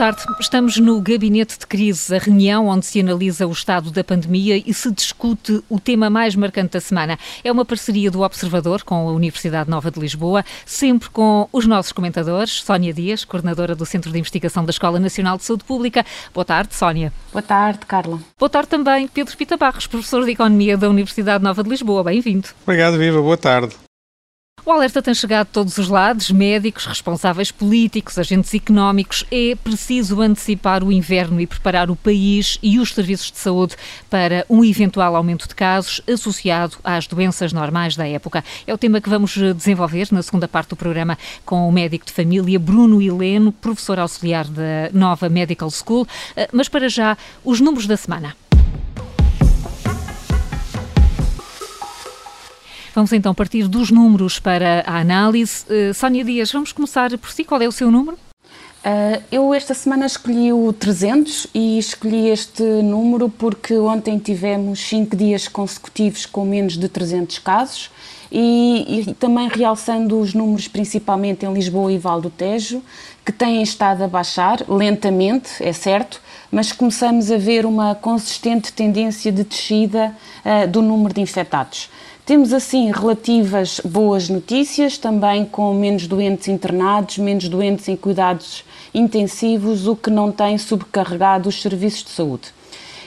tarde. Estamos no Gabinete de Crise, a reunião onde se analisa o estado da pandemia e se discute o tema mais marcante da semana. É uma parceria do Observador com a Universidade Nova de Lisboa, sempre com os nossos comentadores. Sónia Dias, coordenadora do Centro de Investigação da Escola Nacional de Saúde Pública. Boa tarde, Sónia. Boa tarde, Carla. Boa tarde também, Pedro Pita Barros, professor de Economia da Universidade Nova de Lisboa. Bem-vindo. Obrigado, Viva. Boa tarde. O alerta tem chegado de todos os lados, médicos, responsáveis políticos, agentes económicos. É preciso antecipar o inverno e preparar o país e os serviços de saúde para um eventual aumento de casos associado às doenças normais da época. É o tema que vamos desenvolver na segunda parte do programa com o médico de família Bruno Heleno, professor auxiliar da Nova Medical School. Eh, mas para já, os números da semana. Vamos então partir dos números para a análise. Uh, Sónia Dias, vamos começar por si. Qual é o seu número? Uh, eu esta semana escolhi o 300 e escolhi este número porque ontem tivemos 5 dias consecutivos com menos de 300 casos e, e, também realçando os números principalmente em Lisboa e Val do Tejo, que têm estado a baixar lentamente, é certo, mas começamos a ver uma consistente tendência de descida uh, do número de infectados. Temos assim relativas boas notícias, também com menos doentes internados, menos doentes em cuidados intensivos, o que não tem sobrecarregado os serviços de saúde.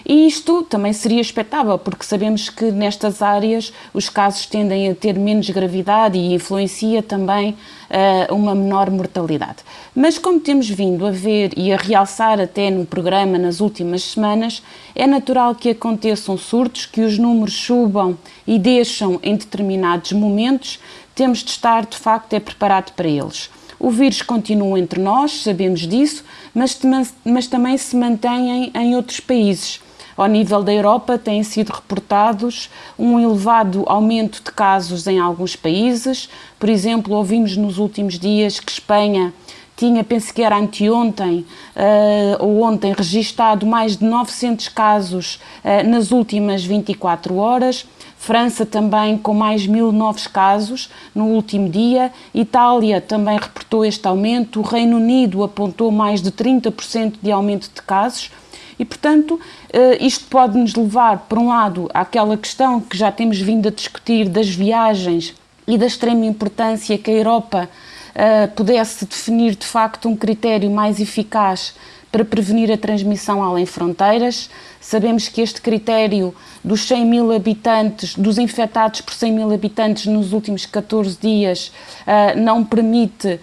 E isto também seria expectável, porque sabemos que nestas áreas os casos tendem a ter menos gravidade e influencia também uh, uma menor mortalidade. Mas como temos vindo a ver e a realçar até no programa nas últimas semanas, é natural que aconteçam surtos, que os números subam e deixam em determinados momentos, temos de estar de facto é preparado para eles. O vírus continua entre nós, sabemos disso, mas, mas também se mantém em outros países. Ao nível da Europa, têm sido reportados um elevado aumento de casos em alguns países. Por exemplo, ouvimos nos últimos dias que Espanha tinha, penso que era anteontem uh, ou ontem, registado mais de 900 casos uh, nas últimas 24 horas. França também com mais mil novos casos no último dia. Itália também reportou este aumento. O Reino Unido apontou mais de 30% de aumento de casos. E, portanto, eh, isto pode nos levar, por um lado, àquela questão que já temos vindo a discutir das viagens e da extrema importância que a Europa uh, pudesse definir de facto um critério mais eficaz para prevenir a transmissão além fronteiras. Sabemos que este critério dos 100 mil habitantes, dos infectados por 100 mil habitantes nos últimos 14 dias, uh, não permite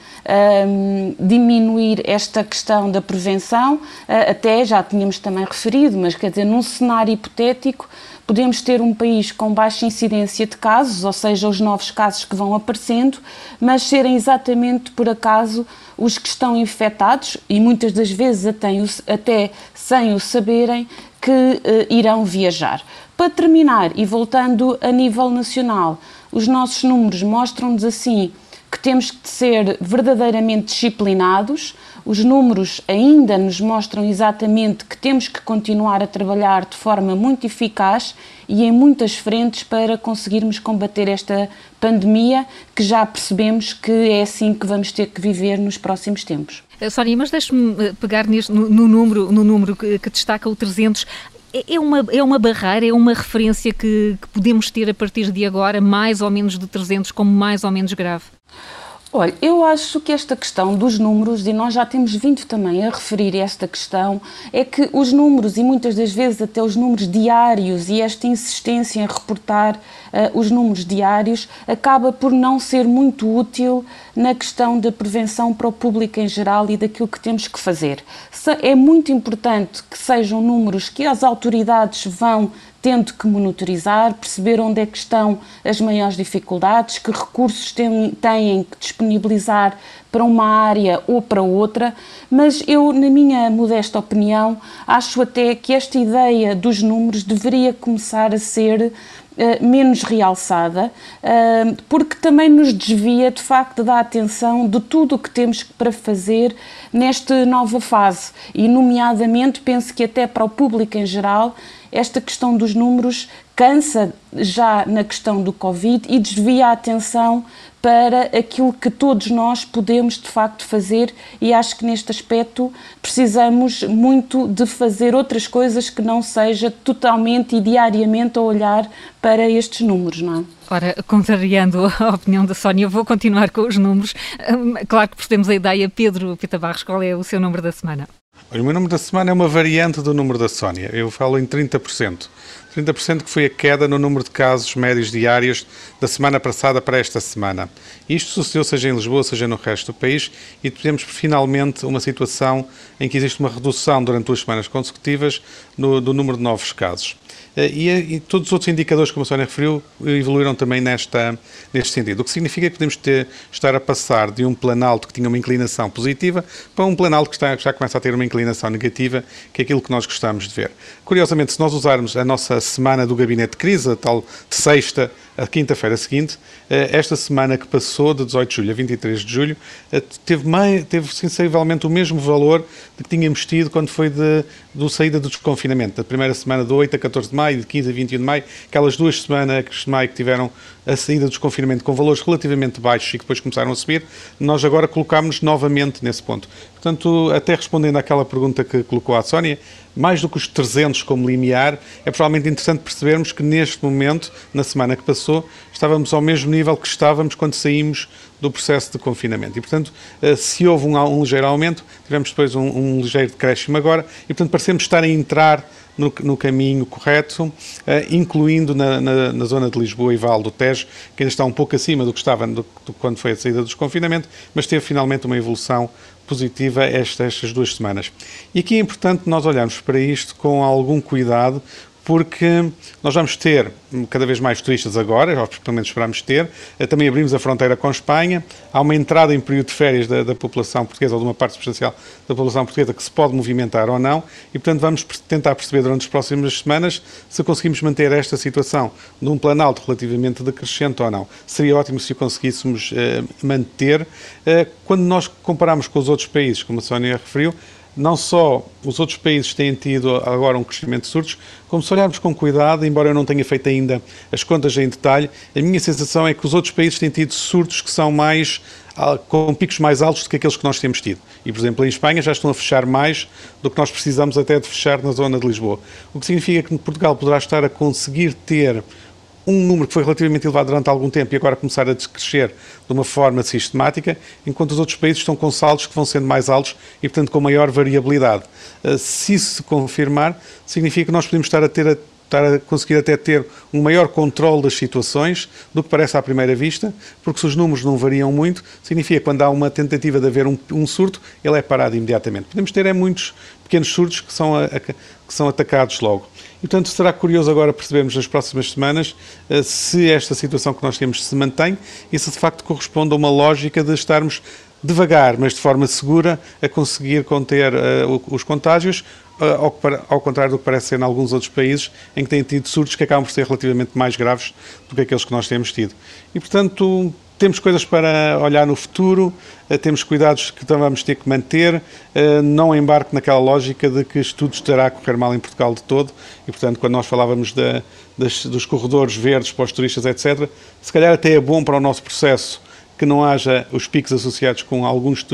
diminuir esta questão da prevenção. Uh, até já tínhamos também referido, mas quer dizer, num cenário hipotético, podemos ter um país com baixa incidência de casos, ou seja, os novos casos que vão aparecendo, mas serem exatamente por acaso os que estão infectados e muitas das vezes até, sem o saberem que uh, irão viajar. Para terminar, e voltando a nível nacional, os nossos números mostram-nos assim que temos que ser verdadeiramente disciplinados. Os números ainda nos mostram exatamente que temos que continuar a trabalhar de forma muito eficaz e em muitas frentes para conseguirmos combater esta pandemia que já percebemos que é assim que vamos ter que viver nos próximos tempos. Eh, Sónia, mas deixe-me eh, pegar neste, no, no, número, no número que, que destaca o 300 é, é uma, é uma barreira, é uma referência que, que, podemos ter a partir de agora, mais ou menos de 300, como mais ou menos grave? Olha, eu acho que esta questão dos números, e nós já temos vindo também a referir esta questão, é que os números, e muitas das vezes até os números diários, e esta insistência em reportar uh, os números diários, acaba por não ser muito útil na questão da prevenção para o público em geral e daquilo que temos que fazer. É muito importante que sejam números que as autoridades vão tendo que monitorizar, perceber onde é que estão as maiores dificuldades, que recursos têm, têm que disponibilizar para uma área ou para outra, mas eu, na minha modesta opinião, acho até que esta ideia dos números deveria começar a ser Uh, menos realçada, uh, porque também nos desvia de facto da atenção de tudo o que temos para fazer nesta nova fase. E, nomeadamente, penso que até para o público em geral esta questão dos números cansa já na questão do Covid e desvia a atenção para aquilo que todos nós podemos de facto fazer e acho que neste aspecto precisamos muito de fazer outras coisas que não seja totalmente e diariamente a olhar para estes números, não é? Ora, contrariando a opinião da Sónia, vou continuar com os números. Hum, claro que percebemos a ideia. Pedro Pita Barros, qual é o seu número da semana? O meu número da semana é uma variante do número da Sónia. Eu falo em 30%. 30% que foi a queda no número de casos médios diários da semana passada para esta semana. Isto sucedeu seja em Lisboa, seja no resto do país e temos finalmente uma situação em que existe uma redução durante duas semanas consecutivas no, do número de novos casos. Eh, e, e, todos os outros indicadores, como a Sónia referiu, evoluíram também nesta, neste sentido. O que significa que podemos ter, estar a passar de um planalto que tinha uma inclinação positiva para um planalto que, está, que já começa a ter uma inclinação negativa, que é aquilo que nós gostamos de ver. Curiosamente, se nós usarmos a nossa semana do gabinete de crise, a tal de sexta a quinta-feira seguinte, eh, esta semana que passou, de 18 de julho a 23 de julho, eh, teve, meio, teve sensivelmente o mesmo valor que tínhamos tido quando foi de, do saída do desconfinamento, da primeira semana de 8 a 14 de maio, de 15 a 21 de maio, aquelas duas semanas de maio que tiveram a saída do desconfinamento com valores relativamente baixos e que depois começaram a subir, nós agora colocámos novamente nesse ponto. Portanto, até respondendo àquela pergunta que colocou a Sónia, mais do que os 300 como limiar, é provavelmente interessante percebermos que neste momento, na semana que passou, estávamos ao mesmo nível que estávamos quando saímos do processo de confinamento. E, portanto, eh, se houve um, um ligeiro aumento, tivemos depois um, um ligeiro decréscimo agora, e, portanto, parecemos estar a entrar no, no caminho correto, uh, incluindo na, na, na, zona de Lisboa e Val do Tejo, que ainda está um pouco acima do que estava do, do, quando foi a saída do desconfinamento, mas teve finalmente uma evolução positiva estas duas semanas. E aqui é importante nós olharmos para isto com algum cuidado, porque nós vamos ter cada vez mais turistas agora, pelo menos esperamos ter. Eh, também abrimos a fronteira com Espanha. Há uma entrada em período de férias da, da, população portuguesa, ou de uma parte substancial da população portuguesa, que se pode movimentar ou não. E, portanto, vamos tentar perceber durante as próximas semanas se conseguimos manter esta situação de um planalto relativamente decrescente ou não. Seria ótimo se o conseguíssemos eh, manter. Eh, quando nós comparamos com os outros países, como a Sónia referiu, não só os outros países têm tido agora um crescimento de surtos, como se olharmos com cuidado, embora eu não tenha feito ainda as contas em detalhe, a minha sensação é que os outros países têm tido surtos que são mais ah, com picos mais altos do que aqueles que nós temos tido. E, por exemplo, em Espanha já estão a fechar mais do que nós precisamos até de fechar na zona de Lisboa. O que significa que Portugal poderá estar a conseguir ter um número que foi relativamente elevado durante algum tempo e agora começar a descrescer de uma forma sistemática, enquanto os outros países estão com saldos que vão sendo mais altos e, portanto, com maior variabilidade. Ah, se isso se confirmar, significa que nós podemos estar a ter estar a conseguir até ter um maior controle das situações do que parece à primeira vista, porque se os números não variam muito, significa que quando há uma tentativa de haver um, um surto, ele é parado imediatamente. Podemos ter é muitos pequenos surtos que são, a, a, que são atacados logo. E, portanto, será curioso agora percebermos nas próximas semanas uh, se esta situação que nós temos se mantém e se de facto corresponde a uma lógica de estarmos devagar, mas de forma segura, a conseguir conter uh, os contágios, ao, ao, contrário do que parece ser em alguns outros países, em que têm tido surtos que acabam por ser relativamente mais graves do que aqueles que nós temos tido. E, portanto, temos coisas para olhar no futuro, uh, temos cuidados que vamos ter que manter, não embarque naquela lógica de que tudo estará a correr mal em Portugal de todo, e, portanto, quando nós falávamos de, das, dos corredores verdes para os turistas, etc., se calhar até é bom para o nosso processo que não haja os picos associados com alguns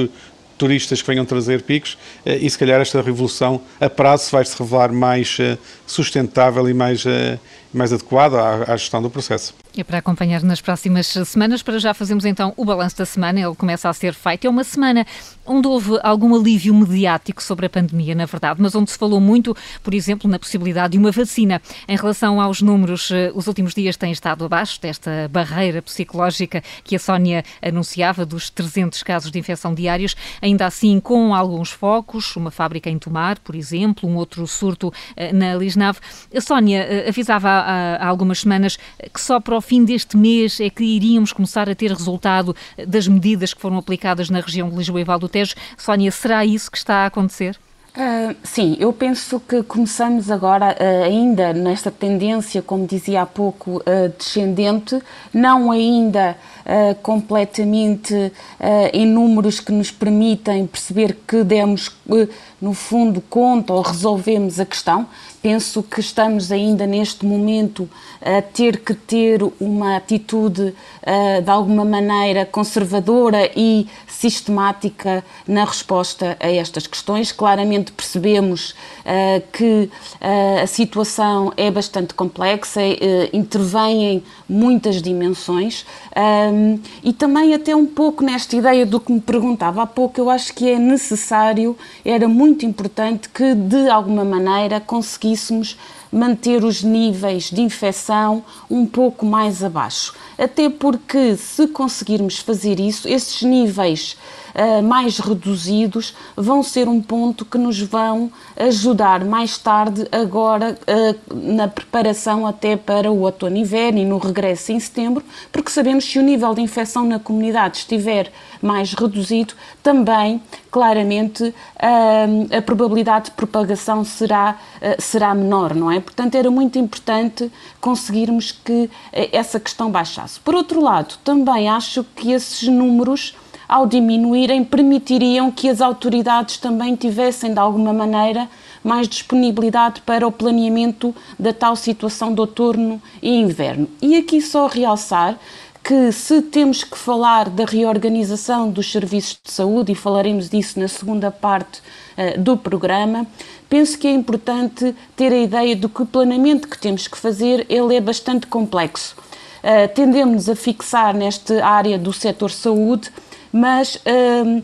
turistas que venham trazer picos eh, e se calhar esta revolução a prazo vai se revelar mais eh, sustentável e mais, eh, mais adequada à, à gestão do processo. E para acompanhar nas próximas semanas, para já fazemos então o balanço da semana, ele começa a ser feito. É uma semana onde houve algum alívio mediático sobre a pandemia, na verdade, mas onde se falou muito, por exemplo, na possibilidade de uma vacina. Em relação aos números, eh, os últimos dias têm estado abaixo desta barreira psicológica que a Sónia anunciava, dos 300 casos de infecção diários, ainda assim com alguns focos, uma fábrica em Tomar, por exemplo, um outro surto eh, na Lisnave. A Sónia eh, avisava há, algumas semanas que só para o fim deste mês é que iríamos começar a ter resultado das medidas que foram aplicadas na região de Lisboa e Val do Tejo. Sónia, será isso que está a acontecer? Uh, sim, eu penso que começamos agora uh, ainda nesta tendência, como dizia há pouco, uh, descendente, não ainda completamente em números que nos permitem perceber que demos no fundo, conta ou resolvemos a questão. Penso que estamos ainda neste momento a ter que ter uma atitude uh, de alguma maneira conservadora e sistemática na resposta a estas questões. Claramente percebemos uh, que uh, a situação é bastante complexa, intervêm muitas dimensões e também até um pouco nesta ideia do que me perguntava há pouco, eu acho que é necessário, era muito importante que de alguma maneira conseguíssemos manter os níveis de infecção um pouco mais abaixo. Até porque, se conseguirmos fazer isso, esses níveis uh, mais reduzidos vão ser um ponto que nos vão ajudar mais tarde, agora, uh, na preparação até para o outono inverno e no regresso em setembro, porque sabemos que se o nível de infecção na comunidade estiver mais reduzido, também, claramente, uh, a probabilidade de propagação será, será menor, não é? Portanto, era muito importante conseguirmos que essa questão baixasse. Por outro lado, também acho que esses números ao diminuírem, permitiriam que as autoridades também tivessem, de alguma maneira, mais disponibilidade para o planeamento da tal situação de outono e inverno. E aqui só realçar que se temos que falar da reorganização dos serviços de saúde, e falaremos disso na segunda parte uh, do programa, penso que é importante ter a ideia de que o planeamento que temos que fazer ele é bastante complexo. Uh, tendemos a fixar nesta área do setor saúde mas hum,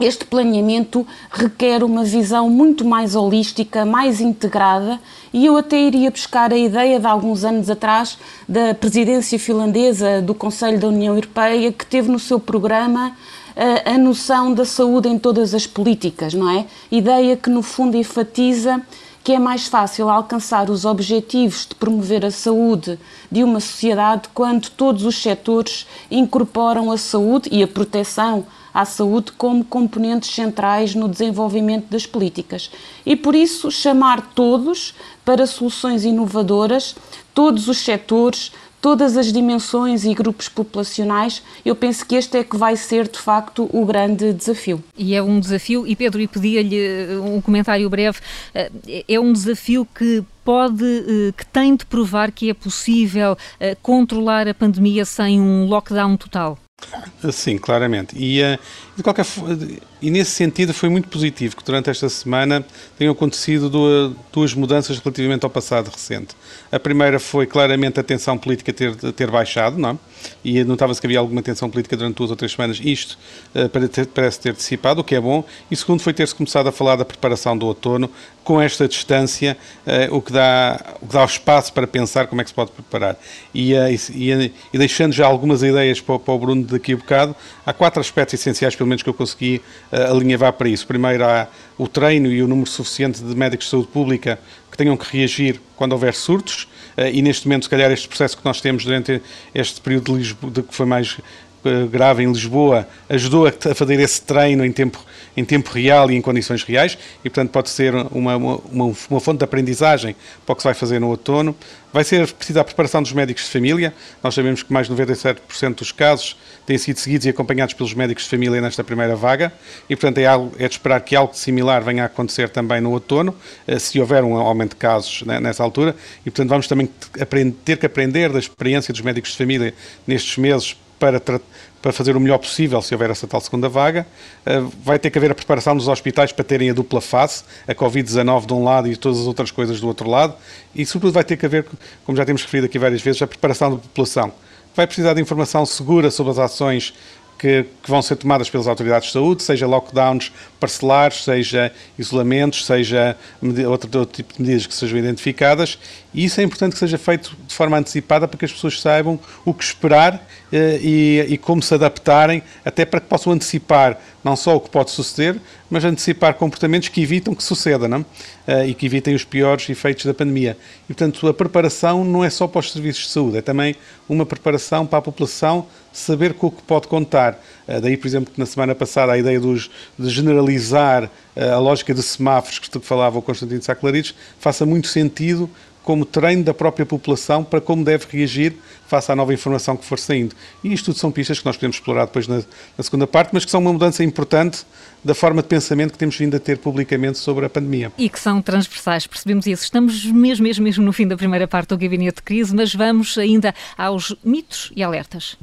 este planeamento requer uma visão muito mais holística, mais integrada, e eu até iria buscar a ideia de alguns anos atrás da presidência finlandesa do Conselho da União Europeia, que teve no seu programa a, a noção da saúde em todas as políticas, não é? Ideia que no fundo enfatiza que é mais fácil alcançar os objetivos de promover a saúde de uma sociedade quando todos os setores incorporam a saúde e a proteção à saúde como componentes centrais no desenvolvimento das políticas. E por isso chamar todos para soluções inovadoras, todos os setores, todas as dimensões e grupos populacionais, eu penso que este é que vai ser de facto o grande desafio. E é um desafio, e Pedro, e pedia-lhe eh, um comentário breve, eh, é um desafio que pode, eh, que tem de provar que é possível controlar a pandemia sem um lockdown total? Sim, claramente. E, de qualquer, e nesse sentido foi muito positivo que durante esta semana tenham acontecido duas, mudanças relativamente ao passado recente. A primeira foi claramente a tensão política ter, ter baixado, não é? E notava-se que havia alguma tensão política durante duas ou três semanas. Isto uh, parece ter dissipado, o que é bom. E segundo foi ter-se começado a falar da preparação do outono com esta distância, uh, o, que dá, o que dá espaço para pensar como é que se pode preparar. E, uh, e, e deixando já algumas ideias para, para, o Bruno daqui a bocado, há quatro aspectos essenciais, pelo menos que eu consegui uh, alinhavar para isso. Primeiro, há o treino e o número suficiente de médicos de saúde pública que tenham que reagir quando houver surtos, uh, e neste momento, se calhar, este processo que nós temos durante este período de, Lisboa, de que foi mais grave em Lisboa, ajudou a, fazer esse treino em tempo em tempo real e em condições reais, e portanto pode ser uma, uma, uma fonte de aprendizagem para o que se vai fazer no outono. Vai ser preciso a preparação dos médicos de família. Nós sabemos que mais de 97% dos casos têm sido seguidos e acompanhados pelos médicos de família nesta primeira vaga, e portanto é, algo, é de esperar que algo similar venha a acontecer também no outono, eh, se houver um aumento de casos nessa altura, e portanto vamos também ter que aprender da experiência dos médicos de família nestes meses para, para fazer o melhor possível se houver essa tal segunda vaga. Uh, vai ter que haver a preparação dos hospitais para terem a dupla face, a Covid-19 de um lado e todas as outras coisas do outro lado. E, sobretudo, vai ter que haver, como já temos referido aqui várias vezes, a preparação da população. Vai precisar de informação segura sobre as ações que, que, vão ser tomadas pelas autoridades de saúde, seja lockdowns parcelares, seja isolamentos, seja outro, outro, tipo de medidas que sejam identificadas. E isso é importante que seja feito de forma antecipada para que as pessoas saibam o que esperar eh, e, e, como se adaptarem, até para que possam antecipar não só o que pode suceder, mas antecipar comportamentos que evitam que suceda não? Uh, e que evitem os piores efeitos da pandemia. E, portanto, a preparação não é só para os serviços de saúde, é também uma preparação para a população saber com o que pode contar. Uh, daí, por exemplo, que na semana passada a ideia dos, de generalizar a lógica de semáforos que falava o Constantino Saclarides faça muito sentido como treino da própria população para como deve reagir face à nova informação que for saindo. E isto tudo são pistas que nós podemos explorar depois na, na segunda parte, mas que são uma mudança importante da forma de pensamento que temos vindo a ter publicamente sobre a pandemia. E que são transversais, percebemos isso. Estamos mesmo, mesmo, mesmo no fim da primeira parte do Gabinete de Crise, mas vamos ainda aos mitos e alertas.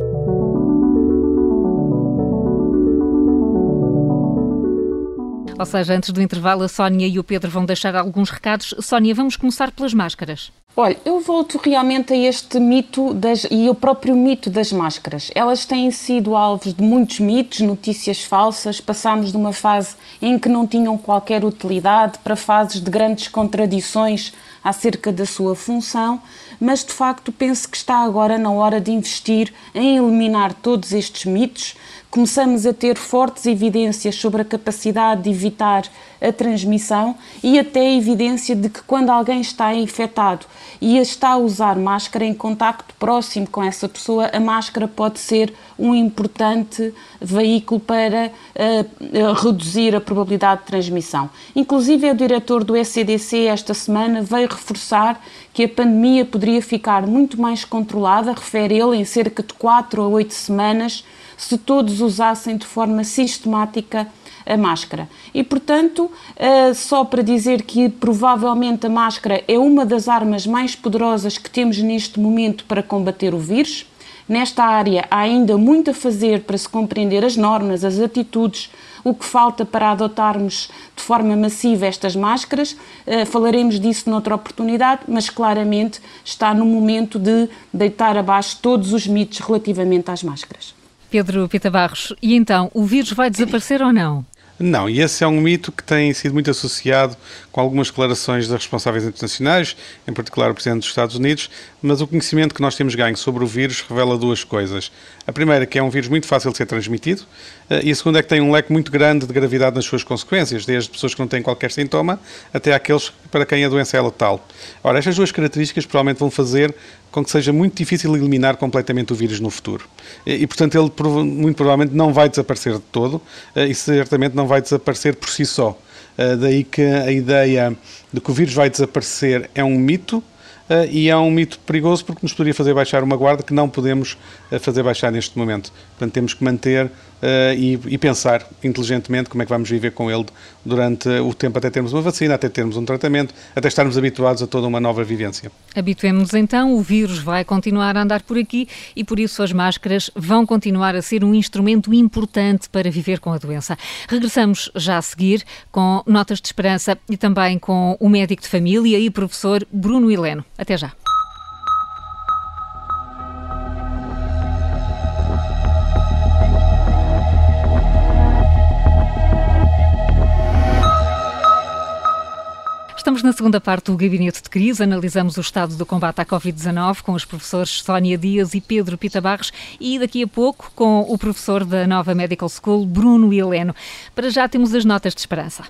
Ou seja, antes do intervalo, a Sónia e o Pedro vão deixar alguns recados. Sónia, vamos começar pelas máscaras. Olha, eu volto realmente a este mito das, e o próprio mito das máscaras. Elas têm sido alvos de muitos mitos, notícias falsas. Passámos de uma fase em que não tinham qualquer utilidade para fases de grandes contradições acerca da sua função, mas de facto penso que está agora na hora de investir em eliminar todos estes mitos começamos a ter fortes evidências sobre a capacidade de evitar a transmissão e até evidência de que quando alguém está infectado e está a usar máscara em contacto próximo com essa pessoa, a máscara pode ser um importante veículo para uh, reduzir a probabilidade de transmissão. Inclusive, o diretor do ECDC esta semana veio reforçar que a pandemia poderia ficar muito mais controlada, refere ele, em cerca de 4 a 8 semanas, se todos usassem de forma sistemática a máscara. E, portanto, uh, só para dizer que provavelmente a máscara é uma das armas mais poderosas que temos neste momento para combater o vírus. Nesta área há ainda muito a fazer para se compreender as normas, as atitudes, o que falta para adotarmos de forma massiva estas máscaras. Uh, falaremos disso noutra oportunidade, mas claramente está no momento de deitar abaixo todos os mitos relativamente às máscaras. Pedro Pita Barros, e então, o vírus vai desaparecer ou não? Não, e esse é um mito que tem sido muito associado com algumas declarações de responsáveis internacionais, em particular o Presidente dos Estados Unidos, mas o conhecimento que nós temos ganho sobre o vírus revela duas coisas. A primeira, que é um vírus muito fácil de ser transmitido, eh, e a segunda é que tem um leque muito grande de gravidade nas suas consequências, desde pessoas que não têm qualquer sintoma até aqueles para quem a doença é letal. Ora, estas duas características provavelmente vão fazer com que seja muito difícil eliminar completamente o vírus no futuro. E, portanto, ele muito provavelmente não vai desaparecer de todo eh, e certamente não vai desaparecer por si só. Eh, daí que a ideia de que o vírus vai desaparecer é um mito, Uh, e é um mito perigoso porque nos poderia fazer baixar uma guarda que não podemos uh, fazer baixar neste momento. Portanto, temos que manter e, e, pensar inteligentemente como é que vamos viver com ele durante o tempo até termos uma vacina, até termos um tratamento, até estarmos habituados a toda uma nova vivência. Habituemos-nos então, o vírus vai continuar a andar por aqui e por isso as máscaras vão continuar a ser um instrumento importante para viver com a doença. Regressamos já a seguir com notas de esperança e também com o médico de família e professor Bruno Heleno. Até já. Na segunda parte do Gabinete de Crise. Analisamos o estado do combate à Covid-19 com os professores Sónia Dias e Pedro Pita Barros e daqui a pouco com o professor da nova Medical School, Bruno Heleno. Para já temos as notas de esperança.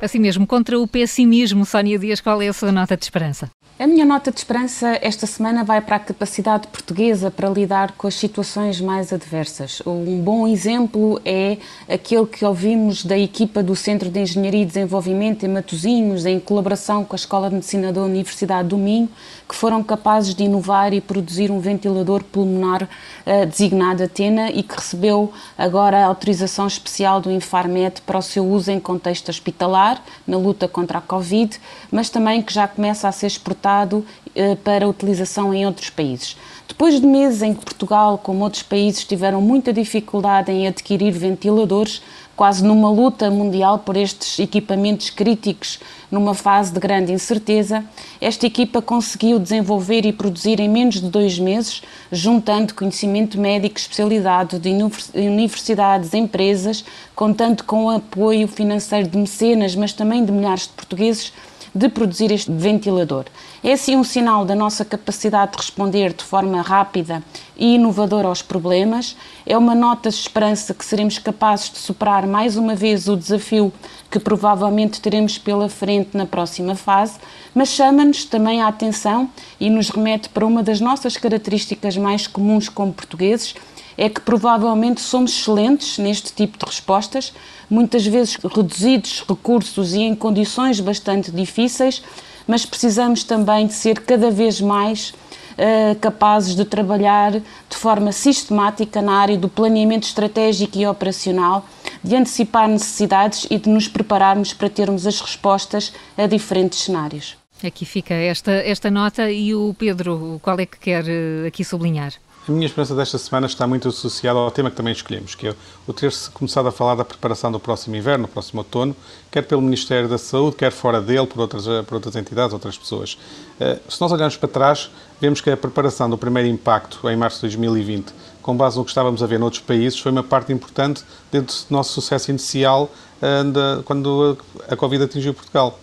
Assim mesmo, contra o pessimismo, Sónia Dias, qual é a sua nota de esperança? A minha nota de esperança esta semana vai para a capacidade portuguesa para lidar com as situações mais adversas. Um bom exemplo é aquele que ouvimos da equipa do Centro de Engenharia e Desenvolvimento em Matosinhos, em colaboração com a Escola de Medicina da Universidade do Minho, que foram capazes de inovar e produzir um ventilador pulmonar uh, designado Atena e que recebeu agora a autorização especial do Infarmed para o seu uso em contexto hospitalar, na luta contra a Covid, mas também que já começa a ser exportado uh, para utilização em outros países. Depois de meses em que Portugal, como outros países, tiveram muita dificuldade em adquirir ventiladores, quase numa luta mundial por estes equipamentos críticos, numa fase de grande incerteza, esta equipa conseguiu desenvolver e produzir em menos de dois meses, juntando conhecimento médico especializado de universidades, empresas, contando com o apoio financeiro de mecenas, mas também de milhares de portugueses, de produzir este ventilador. É assim um sinal da nossa capacidade de responder de forma rápida e inovadora aos problemas. É uma nota de esperança que seremos capazes de superar mais uma vez o desafio que provavelmente teremos pela frente na próxima fase, mas chama-nos também a atenção e nos remete para uma das nossas características mais comuns como portugueses, é que provavelmente somos excelentes neste tipo de respostas, muitas vezes reduzidos recursos e em condições bastante difíceis, mas precisamos também de ser cada vez mais uh, capazes de trabalhar de forma sistemática na área do planeamento estratégico e operacional, de antecipar necessidades e de nos prepararmos para termos as respostas a diferentes cenários. Aqui fica esta, esta nota e o Pedro, qual é que quer uh, aqui sublinhar? A minha esperança desta semana está muito associada ao tema que também escolhemos, que é o ter-se começado a falar da preparação do próximo inverno, do próximo outono, quer pelo Ministério da Saúde, quer fora dele, por outras, por outras entidades, outras pessoas. Eh, se nós olharmos para trás, vemos que a preparação do primeiro impacto, em março de 2020, com base no que estávamos a ver noutros países, foi uma parte importante dentro do nosso sucesso inicial eh, quando a Covid atingiu Portugal.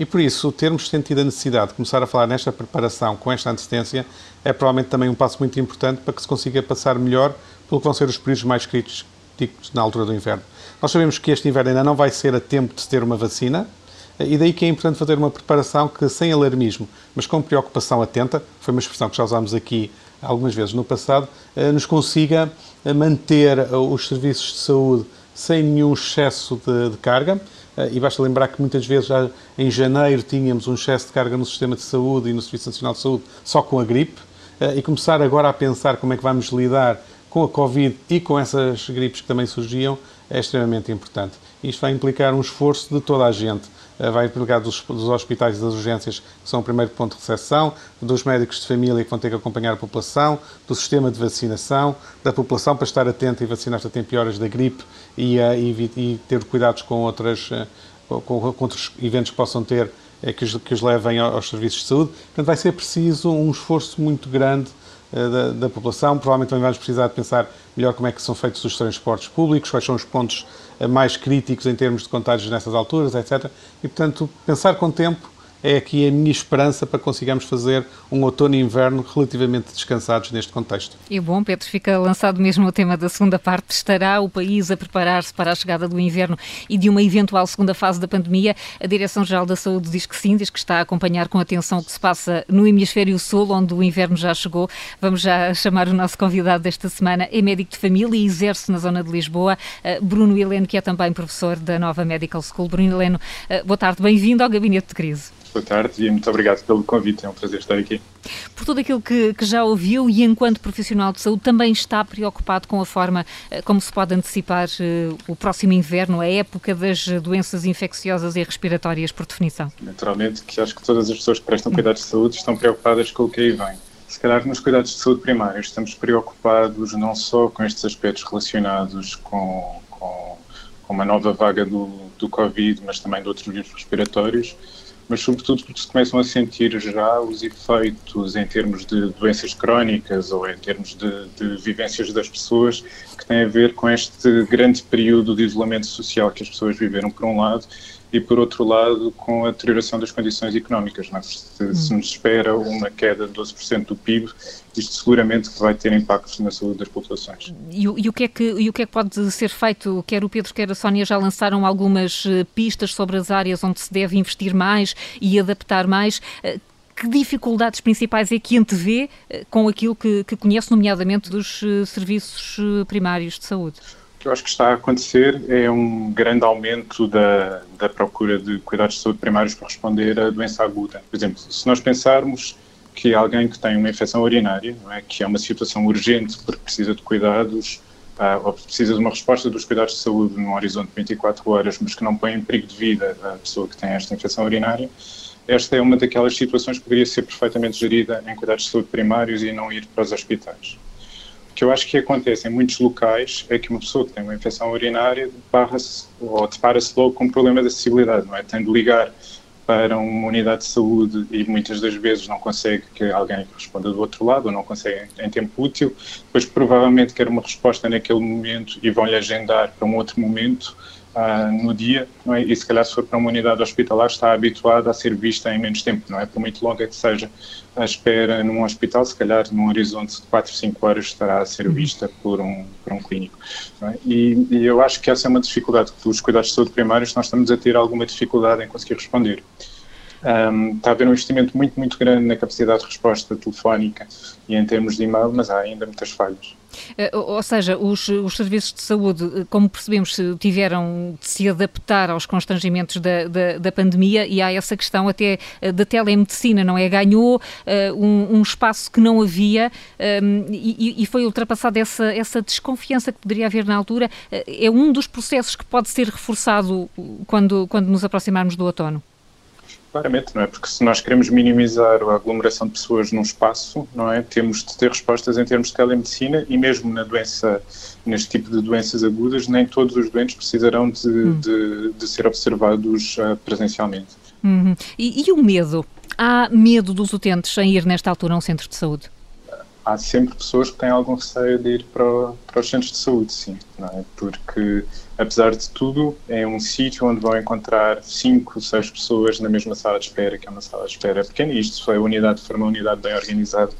E por isso, termos sentido a necessidade de começar a falar nesta preparação com esta antecedência provavelmente também um passo muito importante para que se consiga passar melhor pelo que vão ser os períodos mais críticos na altura do inverno. Nós sabemos que este inverno ainda não vai ser a tempo de se ter uma vacina, e daí que é importante fazer uma preparação que, sem alarmismo, mas com preocupação atenta, foi uma expressão que já usámos aqui algumas vezes no passado, eh, nos consiga eh, manter eh, os serviços de saúde sem nenhum excesso de, de carga. E basta lembrar que muitas vezes já em janeiro tínhamos um excesso de carga no sistema de saúde e no Serviço Nacional de Saúde só com a gripe. E começar agora a pensar como é que vamos lidar com a Covid e com essas gripes que também surgiam é extremamente importante. Isto vai implicar um esforço de toda a gente. Eh, vai implicar dos, dos hospitais e das urgências, que são o primeiro ponto de recepção, dos médicos de família que vão ter que acompanhar a população, do sistema de vacinação, da população para estar atenta e vacinar-se a tempo e horas da gripe e, uh, e, e, ter cuidados com, outras, com, com, outros eventos que possam ter que os, que os levem aos serviços de saúde. Portanto, vai ser preciso um esforço muito grande eh, da, da, população. Provavelmente também vamos precisar de pensar melhor como é que são feitos os transportes públicos, quais são os pontos eh, mais críticos em termos de contágios nessas alturas, etc. E, portanto, pensar com tempo é aqui a minha esperança para conseguirmos fazer um outono e inverno relativamente descansados neste contexto. E bom, Pedro, fica lançado mesmo o tema da segunda parte. Estará o país a preparar-se para a chegada do inverno e de uma eventual segunda fase da pandemia? A Direção-Geral da Saúde diz que sim, diz que está a acompanhar com atenção o que se passa no hemisfério sul, onde o inverno já chegou. Vamos já chamar o nosso convidado desta semana. É médico de família e exerce na zona de Lisboa. Eh, Bruno Heleno, que é também professor da Nova Medical School. Bruno Heleno, eh, boa tarde, bem-vindo ao Gabinete de Crise. Boa tarde e muito obrigado pelo convite, é um prazer estar aqui. Por tudo aquilo que, que, já ouviu e enquanto profissional de saúde também está preocupado com a forma eh, como se pode antecipar uh, o próximo inverno, a época das doenças infecciosas e respiratórias por definição? Naturalmente que acho que todas as pessoas que prestam cuidados de saúde estão preocupadas com o que aí vem. Se calhar nos cuidados de saúde primários estamos preocupados não só com estes aspectos relacionados com, com, com uma nova vaga do, do Covid, mas também de outros vírus respiratórios, mas sobretudo porque se começam a sentir já os efeitos em termos de doenças crónicas ou em termos de, de, vivências das pessoas que têm a ver com este grande período de isolamento social que as pessoas viveram por um lado e, por outro lado, com a deterioração das condições económicas. É? Se, se, nos espera uma queda de 12% do PIB, isto seguramente vai ter impactos na saúde das populações. E, e, o que é que, e o que é que pode ser feito? Quer o Pedro, quer a Sónia já lançaram algumas eh, pistas sobre as áreas onde se deve investir mais e adaptar mais. Eh, que dificuldades principais é que antevê eh, com aquilo que, que conhece, nomeadamente dos serviços primários de saúde? Que eu acho que está a acontecer é um grande aumento da, da procura de cuidados de saúde primários para responder à doença aguda. Por exemplo, se nós pensarmos que alguém que tem uma infecção urinária, é, que é uma situação urgente porque precisa de cuidados, ah, ou precisa de uma resposta dos cuidados de saúde num horizonte de 24 horas, mas que não põe em perigo de vida a pessoa que tem esta infecção urinária, esta é uma daquelas situações que poderia ser perfeitamente gerida em cuidados de saúde primários e não ir para os hospitais que eu acho que acontece em muitos locais é que uma pessoa que tem uma infecção urinária barra-se ou depara-se logo com um problema de acessibilidade, não é? Tem de ligar para uma unidade de saúde e muitas das vezes não consegue que alguém responda do outro lado ou não consegue em tempo útil, depois provavelmente quer uma resposta naquele momento e vão-lhe agendar para um outro momento uh, no dia, não é? e se calhar se for para uma unidade hospitalar está habituada a ser vista em menos tempo, não é? Por muito longa que seja a espera num hospital, se calhar num horizonte de 4, 5 horas estará a ser uhum. vista por um, por um clínico. É? E, e, eu acho que essa é uma dificuldade, que os cuidados de saúde primários nós estamos a ter alguma dificuldade em conseguir responder. Um, está a haver um investimento muito, muito grande na capacidade de resposta telefónica e em termos de e-mail, mas há ainda muitas falhas. Eh, ou seja, os, os serviços de saúde, eh, como percebemos, tiveram de se adaptar aos constrangimentos da, da, da pandemia e há essa questão até eh, da telemedicina, não é? Ganhou uh, um, um, espaço que não havia um, e, e, foi ultrapassada essa, essa desconfiança que poderia haver na altura. É um dos processos que pode ser reforçado quando, quando nos aproximarmos do outono. Claramente, não é? Porque se nós queremos minimizar a aglomeração de pessoas num espaço, não é? Temos de ter respostas em termos de telemedicina e mesmo na doença, neste tipo de doenças agudas, nem todos os doentes precisarão de, hum. de, de ser observados uh, presencialmente. Uhum. E, e o medo? Há medo dos utentes em ir nesta altura a um centro de saúde? Há sempre pessoas que têm algum receio de ir para, para os centros de saúde, sim, é? porque apesar de tudo é um sítio onde vão encontrar cinco, seis pessoas na mesma sala de espera, que é uma sala de espera pequena, isto foi a unidade, foi uma unidade bem organizada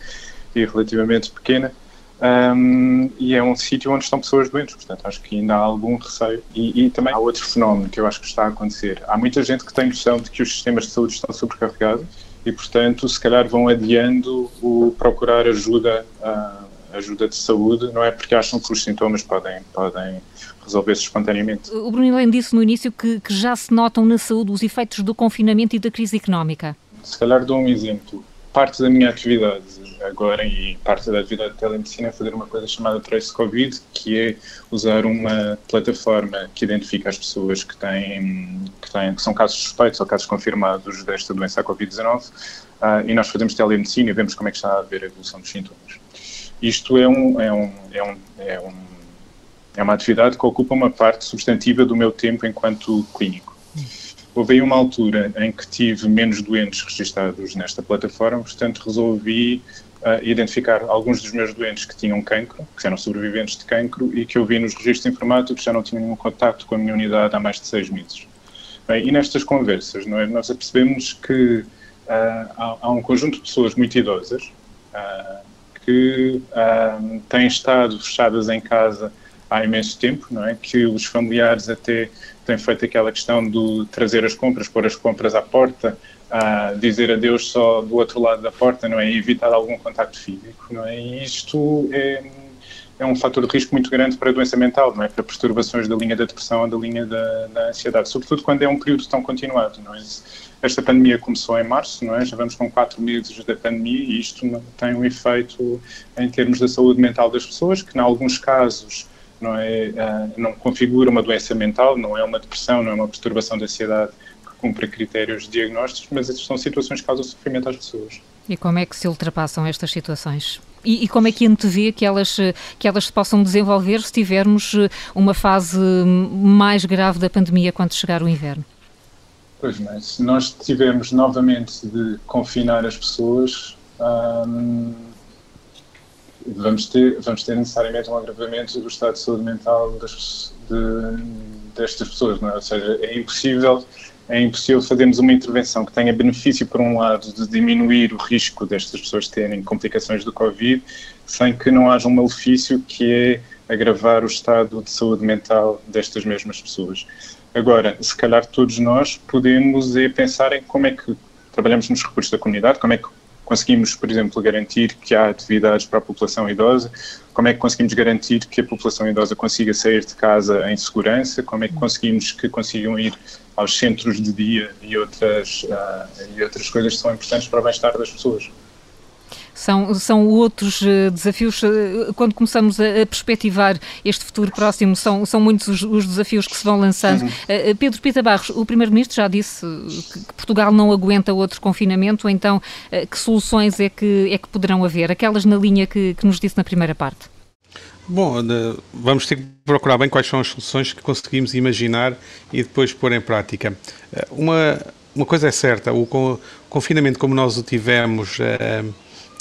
e relativamente pequena, um, e é um sítio onde estão pessoas doentes, portanto acho que ainda há algum receio. E, e, também há outro fenómeno que eu acho que está a acontecer. Há muita gente que tem noção de que os sistemas de saúde estão sobrecarregados e, portanto, se calhar vão adiando o procurar ajuda, uh, ajuda de saúde, não é porque acham que os sintomas podem, podem resolver-se espontaneamente. O Bruno Helene disse no início que, que já se notam na saúde os efeitos do confinamento e da crise económica. Se calhar dou um exemplo parte da minha atividade agora e parte da atividade de telemedicina é fazer uma coisa chamada Trace Covid, que é usar uma plataforma que identifica as pessoas que têm, que, têm, que são casos suspeitos ou casos confirmados desta doença Covid-19 uh, ah, e nós fazemos telemedicina e vemos como é que está a haver a evolução dos sintomas. Isto é, um, é, um, é, um, é, um, é uma atividade que ocupa uma parte substantiva do meu tempo enquanto clínico. Houve aí uma altura em que tive menos doentes registados nesta plataforma, portanto resolvi uh, identificar alguns dos meus doentes que tinham cancro, que eram sobreviventes de cancro e que eu vi nos registros informáticos já não tinham nenhum contacto com a minha unidade há mais de seis meses. Bem, e nestas conversas, é, nós percebemos que uh, há, há, um conjunto de pessoas muito idosas uh, que têm estado fechadas em casa há imenso tempo, não é? Que os familiares até têm feito aquela questão de trazer as compras, pôr as compras à porta, a dizer adeus só do outro lado da porta, não é? E evitar algum contacto físico, não é? E isto é, é um fator de risco muito grande para a doença mental, não é? Para perturbações da linha da depressão ou da linha da, da ansiedade, sobretudo quando é um período tão continuado, não é? Esta pandemia começou em março, não é? Já vamos com quatro meses da pandemia e isto tem um efeito em termos da saúde mental das pessoas, que em alguns casos não, é, uh, não configura uma doença mental, não é uma depressão, não é uma perturbação da ansiedade cumpre critérios diagnósticos, mas são situações que causam sofrimento às pessoas. E como é que se ultrapassam estas situações? E, e, como é que antevê que elas, que elas se possam desenvolver se tivermos eh, uma fase mais grave da pandemia quando chegar o inverno? Pois, mas se nós tivermos novamente de confinar as pessoas, hum, vamos ter, vamos ter necessariamente um agravamento do estado de saúde mental das, de, destas pessoas, não é? Ou seja, é impossível, é impossível fazermos uma intervenção que tenha benefício, por um lado, de diminuir o risco destas pessoas terem complicações do Covid, sem que não haja um malefício que é agravar o estado de saúde mental destas mesmas pessoas. Agora, se calhar todos nós podemos é pensar em como é que trabalhamos nos recursos da comunidade, como é que conseguimos, por exemplo, garantir que há atividades para a população idosa? Como é que conseguimos garantir que a população idosa consiga sair de casa em segurança? Como é que conseguimos que consigam ir aos centros de dia e outras, uh, e outras coisas que são importantes para o bem-estar das pessoas? São, são outros uh, desafios. Uh, quando começamos a, perspectivar este futuro próximo, são, são muitos os, os desafios que se vão lançando. Uh, Pedro Pita Barros, o Primeiro-Ministro já disse que, que, Portugal não aguenta outro confinamento, então que soluções é que, é que poderão haver? Aquelas na linha que, que nos disse na primeira parte. Bom, vamos ter que procurar bem quais são as soluções que conseguimos imaginar e depois pôr em prática. Uma, uma coisa é certa, o confinamento como nós o tivemos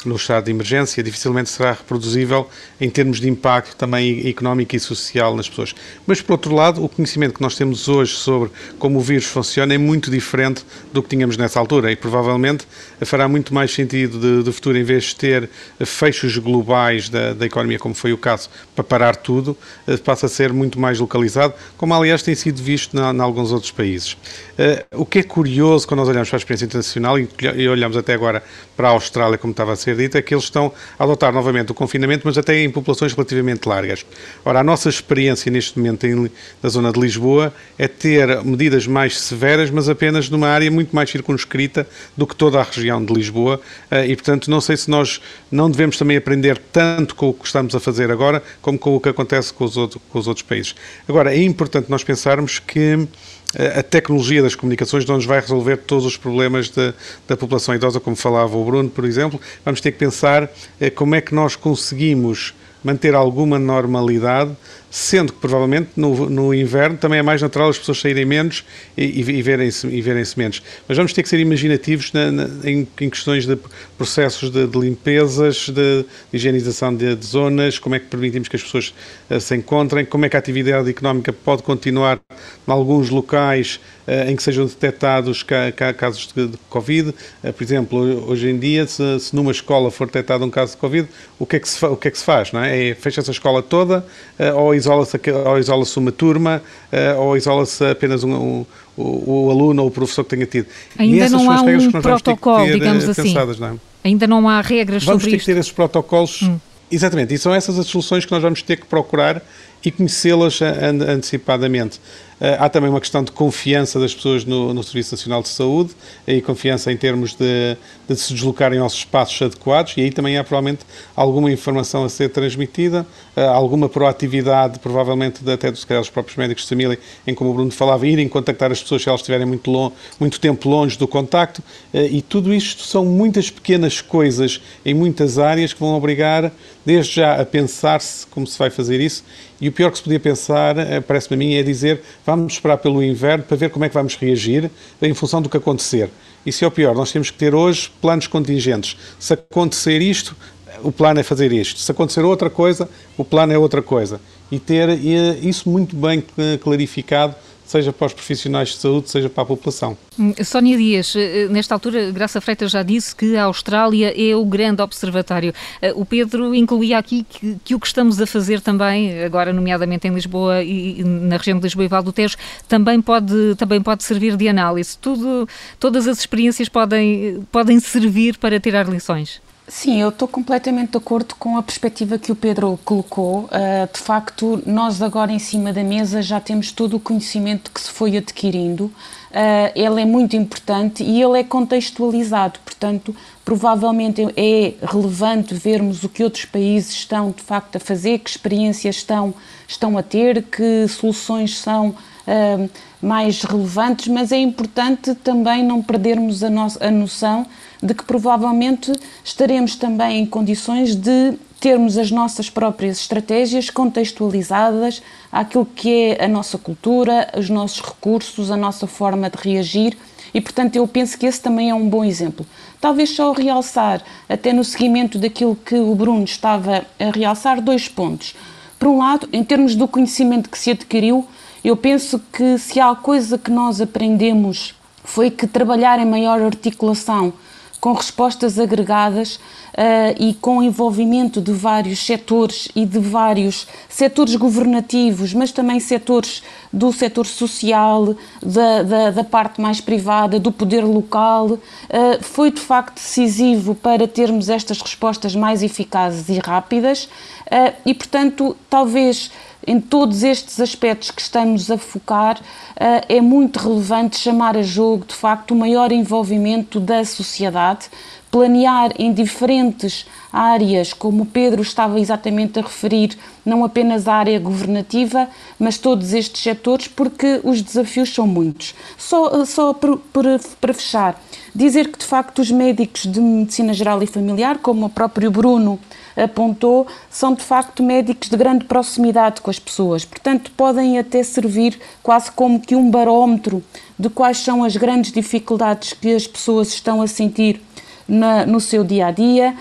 no estado de emergência, dificilmente será reproduzível em termos de impacto também económico e social nas pessoas. Mas, por outro lado, o conhecimento que nós temos hoje sobre como o vírus funciona é muito diferente do que tínhamos nessa altura e provavelmente fará muito mais sentido de, de futuro, em vez de ter fechos globais da, da economia, como foi o caso, para parar tudo, eh, passa a ser muito mais localizado, como aliás tem sido visto em alguns outros países. Uh, o que é curioso quando nós olhamos para a experiência internacional e, olhamos até agora para a Austrália, como estava a ser dito, é que eles estão a adotar novamente o confinamento, mas até em populações relativamente largas. Ora, a nossa experiência neste momento em, na zona de Lisboa é ter medidas mais severas, mas apenas numa área muito mais circunscrita do que toda a região de Lisboa uh, e, portanto, não sei se nós não devemos também aprender tanto com o que estamos a fazer agora, como com o que acontece com os, outro, com os outros países. Agora, é importante nós pensarmos que a tecnologia das comunicações não nos vai resolver todos os problemas da, da população idosa, como falava o Bruno, por exemplo. Vamos ter que pensar eh, como é que nós conseguimos manter alguma normalidade, sendo que provavelmente no, no inverno também é mais natural as pessoas saírem menos e, e verem-se verem menos. Mas vamos ter que ser imaginativos na, na, em, em, questões de processos de, de limpezas, de, de higienização de, de, zonas, como é que permitimos que as pessoas uh, se encontrem, como é que a atividade económica pode continuar em alguns locais uh, em que sejam detectados ca, ca, casos de, Covid. Uh, por exemplo, hoje em dia, se, se, numa escola for detectado um caso de Covid, o que é que se, o que é que se faz? Não é? é fecha-se a escola toda ou isola-se isola uma turma ou isola-se apenas um, um o, o, aluno ou o professor que tenha tido. Ainda não há um protocolo, ter, digamos assim. Pensadas, não é? Ainda não há regras vamos sobre ter isto. que ter esses protocolos. Hum. Exatamente, e são essas as soluções que nós vamos ter que procurar e conhecê-las antecipadamente. Eh, há também uma questão de confiança das pessoas no, no Serviço Nacional de Saúde e confiança em termos de, de, se deslocarem aos espaços adequados. E aí também há provavelmente alguma informação a ser transmitida, eh, alguma proatividade, provavelmente de, até dos, dos próprios médicos de família, em como o Bruno falava, irem contactar as pessoas se elas estiverem muito, long, muito tempo longe do contacto. Eh, e tudo isto são muitas pequenas coisas em muitas áreas que vão obrigar desde já a pensar-se como se vai fazer isso. E o pior que se podia pensar, parece-me a mim, é dizer vamos esperar pelo inverno para ver como é que vamos reagir em função do que acontecer. E se é o pior, nós temos que ter hoje planos contingentes. Se acontecer isto, o plano é fazer isto. Se acontecer outra coisa, o plano é outra coisa. E ter isso muito bem clarificado seja para os profissionais de saúde, seja para a população. Hum, Sónia Dias, eh, nesta altura, Graça Freitas já disse que a Austrália é o grande observatório. Eh, o Pedro incluía aqui que, que o que estamos a fazer também, agora nomeadamente em Lisboa e na região de Lisboa e Val do Tejo, também pode, também pode servir de análise. Tudo, todas as experiências podem, podem servir para tirar lições. Sim, eu estou completamente de acordo com a perspectiva que o Pedro colocou. Uh, de facto, nós agora em cima da mesa já temos todo o conhecimento que se foi adquirindo. Uh, ele é muito importante e ele é contextualizado, portanto, provavelmente é relevante vermos o que outros países estão de facto a fazer, que experiências estão, estão a ter, que soluções são uh, mais relevantes, mas é importante também não perdermos a, no a noção de que provavelmente estaremos também em condições de termos as nossas próprias estratégias contextualizadas àquilo que é a nossa cultura, os nossos recursos, a nossa forma de reagir e, portanto, eu penso que esse também é um bom exemplo. Talvez só realçar, até no seguimento daquilo que o Bruno estava a realçar, dois pontos. Por um lado, em termos do conhecimento que se adquiriu, eu penso que se há coisa que nós aprendemos foi que trabalhar em maior articulação com respostas agregadas uh, e com envolvimento de vários setores e de vários setores governativos, mas também setores do setor social, da, da, da parte mais privada, do poder local, uh, foi de facto decisivo para termos estas respostas mais eficazes e rápidas uh, e, portanto, talvez em todos estes aspectos que estamos a focar, eh, é muito relevante chamar a jogo, de facto, o maior envolvimento da sociedade, planear em diferentes áreas, como o Pedro estava exatamente a referir, não apenas a área governativa, mas todos estes setores, porque os desafios são muitos. Só, só para, fechar, dizer que de facto os médicos de medicina geral e familiar, como o próprio Bruno apontou, são de facto médicos de grande proximidade com as pessoas, portanto, podem até servir quase como que um barómetro de quais são as grandes dificuldades que as pessoas estão a sentir na, no seu dia a dia,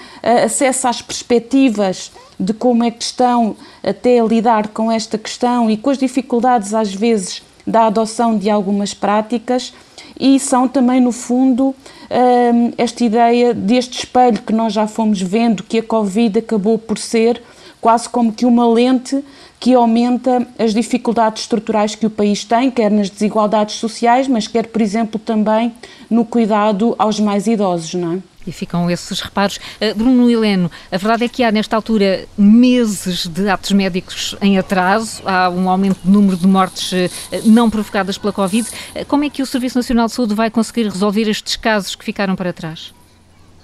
acesso às perspectivas de como é que estão até a lidar com esta questão e com as dificuldades, às vezes, da adoção de algumas práticas, e são também, no fundo, hum, esta ideia deste espelho que nós já fomos vendo, que a Covid acabou por ser quase como que uma lente que aumenta as dificuldades estruturais que o país tem, quer nas desigualdades sociais, mas quer, por exemplo, também no cuidado aos mais idosos, não é? E ficam esses reparos. Uh, Bruno Heleno, a verdade é que há nesta altura meses de atos médicos em atraso, há um aumento do número de mortes uh, não provocadas pela Covid. Uh, como é que o Serviço Nacional de Saúde vai conseguir resolver estes casos que ficaram para trás?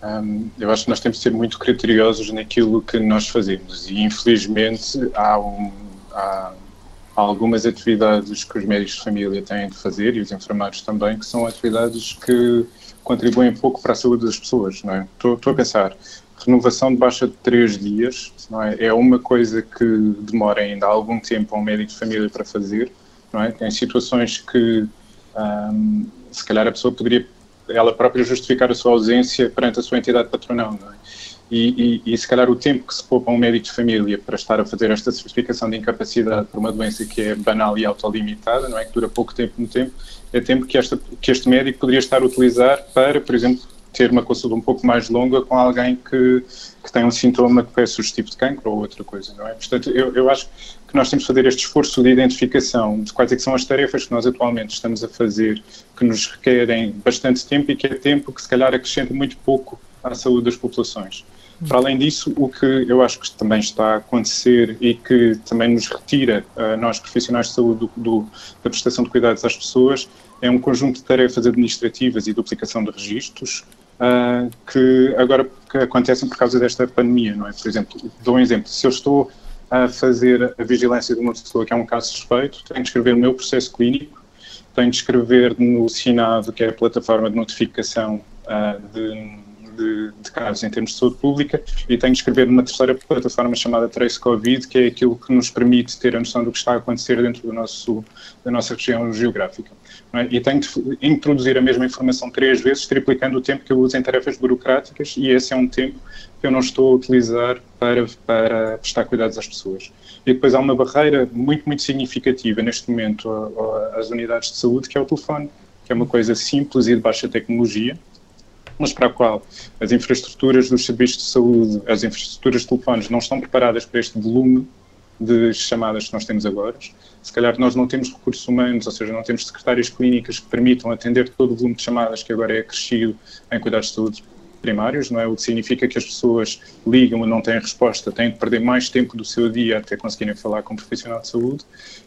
Um, eu acho que nós temos de ser muito criteriosos naquilo que nós fazemos e infelizmente há, um, há algumas atividades que os médicos de família têm de fazer e os enfermeiros também que são atividades que contribuem pouco para a saúde das pessoas, não é? Estou, a pensar, renovação de baixa de três dias, não é? É uma coisa que demora ainda algum tempo a um médico de família para fazer, não é? Tem situações que se calhar a pessoa poderia ela própria justificar a sua ausência perante a sua entidade patronal, não é? E, e, e, se calhar o tempo que se poupa um médico de família para estar a fazer esta certificação de incapacidade por uma doença que é banal e autolimitada, não é? Que dura pouco tempo no tempo, é tempo que, esta, que este médico poderia estar a utilizar para, por exemplo, ter uma consulta um pouco mais longa com alguém que, que tem um sintoma que é sugestivo de cancro ou outra coisa, não é? Portanto, eu, eu acho que nós temos de fazer este esforço de identificação de quais é são as tarefas que nós atualmente estamos a fazer, que nos requerem bastante tempo e que é tempo que se calhar acrescenta muito pouco à saúde das populações. Para além disso, o que eu acho que também está a acontecer e que também nos retira, uh, nós profissionais de saúde, do, do, da prestação de cuidados às pessoas, é um conjunto de tarefas administrativas e duplicação de registros uh, que agora que acontecem por causa desta pandemia, não é? Por exemplo, dou um exemplo. Se eu estou a fazer a vigilância de uma pessoa que é um caso suspeito, tenho de escrever o meu processo clínico, tenho de escrever no SINAD, que é a plataforma de notificação uh, de de, de casos em termos de saúde pública e tenho de escrever numa terceira plataforma chamada Trace Covid, que é aquilo que nos permite ter a noção do que está a acontecer dentro do nosso, da nossa região geográfica. É? E tenho de introduzir a mesma informação três vezes, triplicando o tempo que eu uso em tarefas burocráticas e esse é um tempo que eu não estou a utilizar para, para prestar cuidados às pessoas. E depois há uma barreira muito, muito significativa neste momento às unidades de saúde, que é o telefone, que é uma coisa simples e de baixa tecnologia, mas para a qual as infraestruturas dos serviços de saúde, as infraestruturas de telefones não estão preparadas para este volume de chamadas que nós temos agora. Se calhar nós não temos recursos humanos, ou seja, não temos secretárias clínicas que permitam atender todo o volume de chamadas que agora é acrescido em cuidados de saúde primários, não é? O que significa que as pessoas ligam e não têm resposta, têm de perder mais tempo do seu dia até conseguirem falar com um profissional de saúde.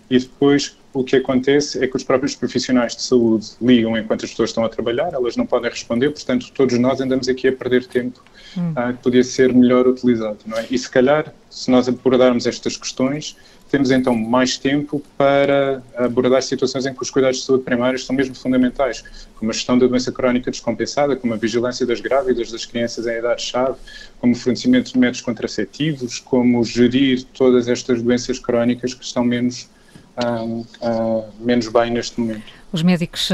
E depois o que acontece é que os próprios profissionais de saúde ligam enquanto as pessoas estão a trabalhar, elas não podem responder, portanto, todos nós andamos aqui a perder tempo hum. uh, que podia ser melhor utilizado, não é? E se calhar, se nós abordarmos estas questões, temos então mais tempo para abordar situações em que os cuidados de saúde primários são mesmo fundamentais, como a gestão da doença crónica descompensada, como a vigilância das grávidas, das crianças em idade-chave, como o fornecimento de métodos contraceptivos, como gerir todas estas doenças crónicas que estão menos, uh, uh, menos bem neste momento. Os médicos uh,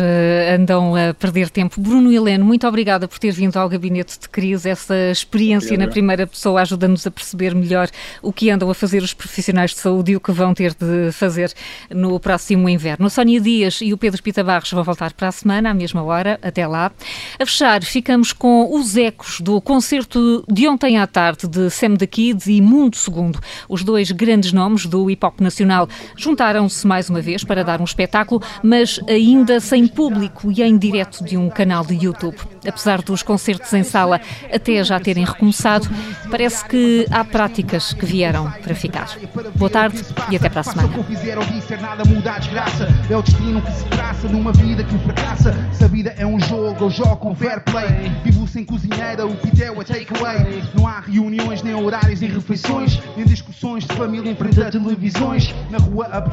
andam a perder tempo. Bruno Heleno, muito obrigada por ter vindo ao gabinete de crise. Essa experiência na primeira pessoa ajuda-nos a perceber melhor o que andam a fazer os profissionais de saúde e o que vão ter de fazer no próximo inverno. A Sónia Dias e o Pedro Pita Barros vão voltar para a semana, à mesma hora. Até lá. A fechar, ficamos com os ecos do concerto de ontem à tarde de Sam the Kids e Mundo Segundo. Os dois grandes nomes do hip hop nacional juntaram-se mais uma vez para dar um espetáculo, mas a ainda sem público e em direto de um canal de YouTube. Apesar dos concertos em sala até já terem recomeçado, parece que há práticas que vieram para ficar. Boa tarde e até para a semana. Reuniões, nem horários, nem refeições, nem discussões de família em frente a televisões. Na rua a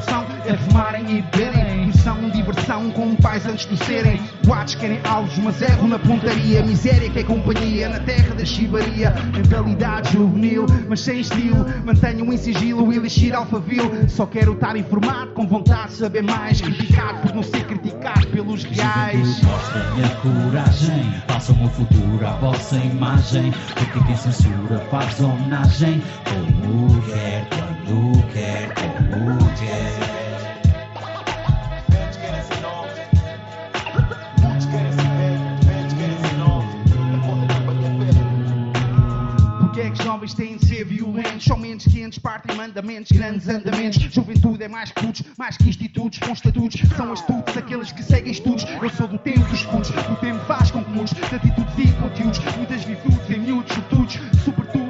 é fumarem e beberem Atenção, diversão com pais antes de serem. Boates querem alvos, mas erro na pontaria. Miséria que é companhia na terra da chibaria. Mentalidade juvenil, mas sem estilo. Mantenham em sigilo elixir alfavil. Só quero estar informado, com vontade de saber mais. Criticado por não ser criticado pelos reais. Mostrem a coragem, façam o futuro à vossa imagem. Porque quem censura faz homenagem. Como quer, quando quer, como quer. Jovens têm de ser violentos? São mentes quentes, partem mandamentos, grandes andamentos. Juventude é mais que putos, mais que institutos, com estatutos. São astutos aqueles que seguem estudos. Eu sou do tempo dos putos, o tempo faz com que mudes de atitudes e conteúdos. Muitas virtudes em miúdos, sobretudo, sobretudo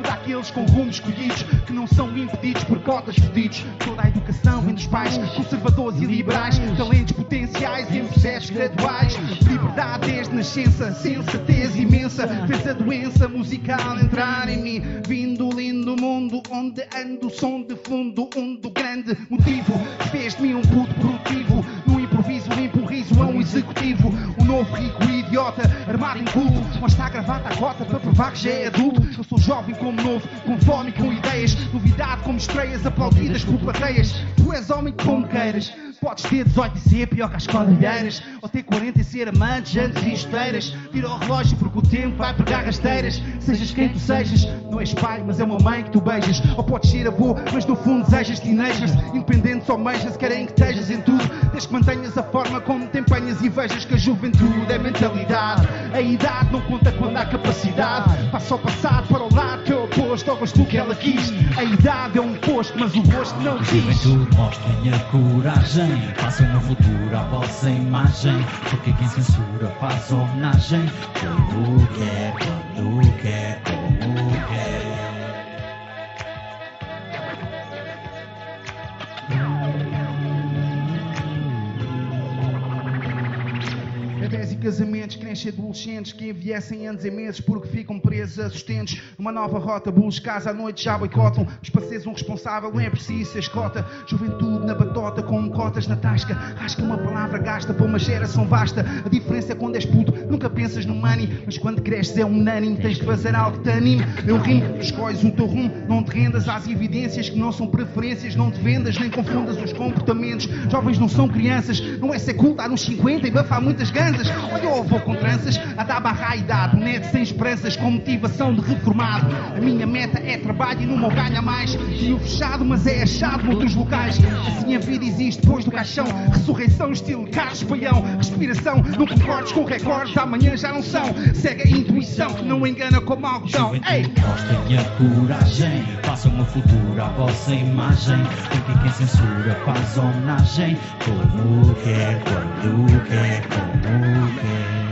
com rumos escolhidos, que não são impedidos por cotas fodidos. Toda a educação vem dos pais, conservadores e liberais, talentos potenciais em processos graduais. Liberdade desde nascença, sensatez imensa, fez a doença musical entrar em mim. Vindo lindo mundo onde ando, som de fundo, um do grande motivo. Fez de mim um puto produtivo, um a executivo. Um novo rico idiota, armado em culto, mostra a gravata à cota para provar que já é adulto. Eu sou jovem como novo, com fome e com ideias, novidade como estreias aplaudidas por plateias. Tu és homem como queiras. Podes ter 18 e ser pior que as quadrilheiras Ou ter 40 e ser amante, jantes e esteiras Tira o relógio porque o tempo vai pegar rasteiras. Sejas quem tu sejas, não és pai, mas é uma mãe que tu beijas. Ou podes ser avô, mas no fundo desejas teenagers Independente só meijas, querem que estejas em tudo. Desde que mantenhas a forma como te empenhas E vejas que a juventude é mentalidade. A idade não conta quando há capacidade. Passa o passado para o lado que é oposto Ao gosto que ela quis. A idade é um posto, mas o gosto não quis. Juventude, mostrem a coragem. Façam o futuro à vossa imagem. Porque quem censura faz homenagem. Quando quer, quando quer, como quer. Crescem adolescentes que envelhecem anos e meses porque ficam presos a sustentos. Numa nova rota, bulls casa à noite já boicotam. Mas para seres um responsável é preciso escota. Juventude na batota com cotas na tasca. Acho que uma palavra gasta para uma geração vasta. A diferença é quando és puto, nunca pensas no money. Mas quando cresces é unânime, tens de fazer algo que te anime. Eu rimo, escolhes o teu rumo, não te rendas às evidências que não são preferências. Não te vendas nem confundas os comportamentos. Jovens não são crianças, não é ser cool, estar nos 50 e bafar muitas ganzas. Olha o avô com tranças, a dar barra à idade. Neto sem esperanças, com motivação de reformado. A minha meta é trabalho e no meu ganha mais. E o fechado, mas é achado noutros locais. Assim a vida existe depois do caixão. Ressurreição, estilo Carlos Paião. Respiração, não concordes com recordes, amanhã já não são. Segue a intuição que não engana como algodão. Ei! Mostrem a coragem. Façam o futuro à vossa imagem. Porque quem censura faz homenagem. Como quer, quando quer, como quer.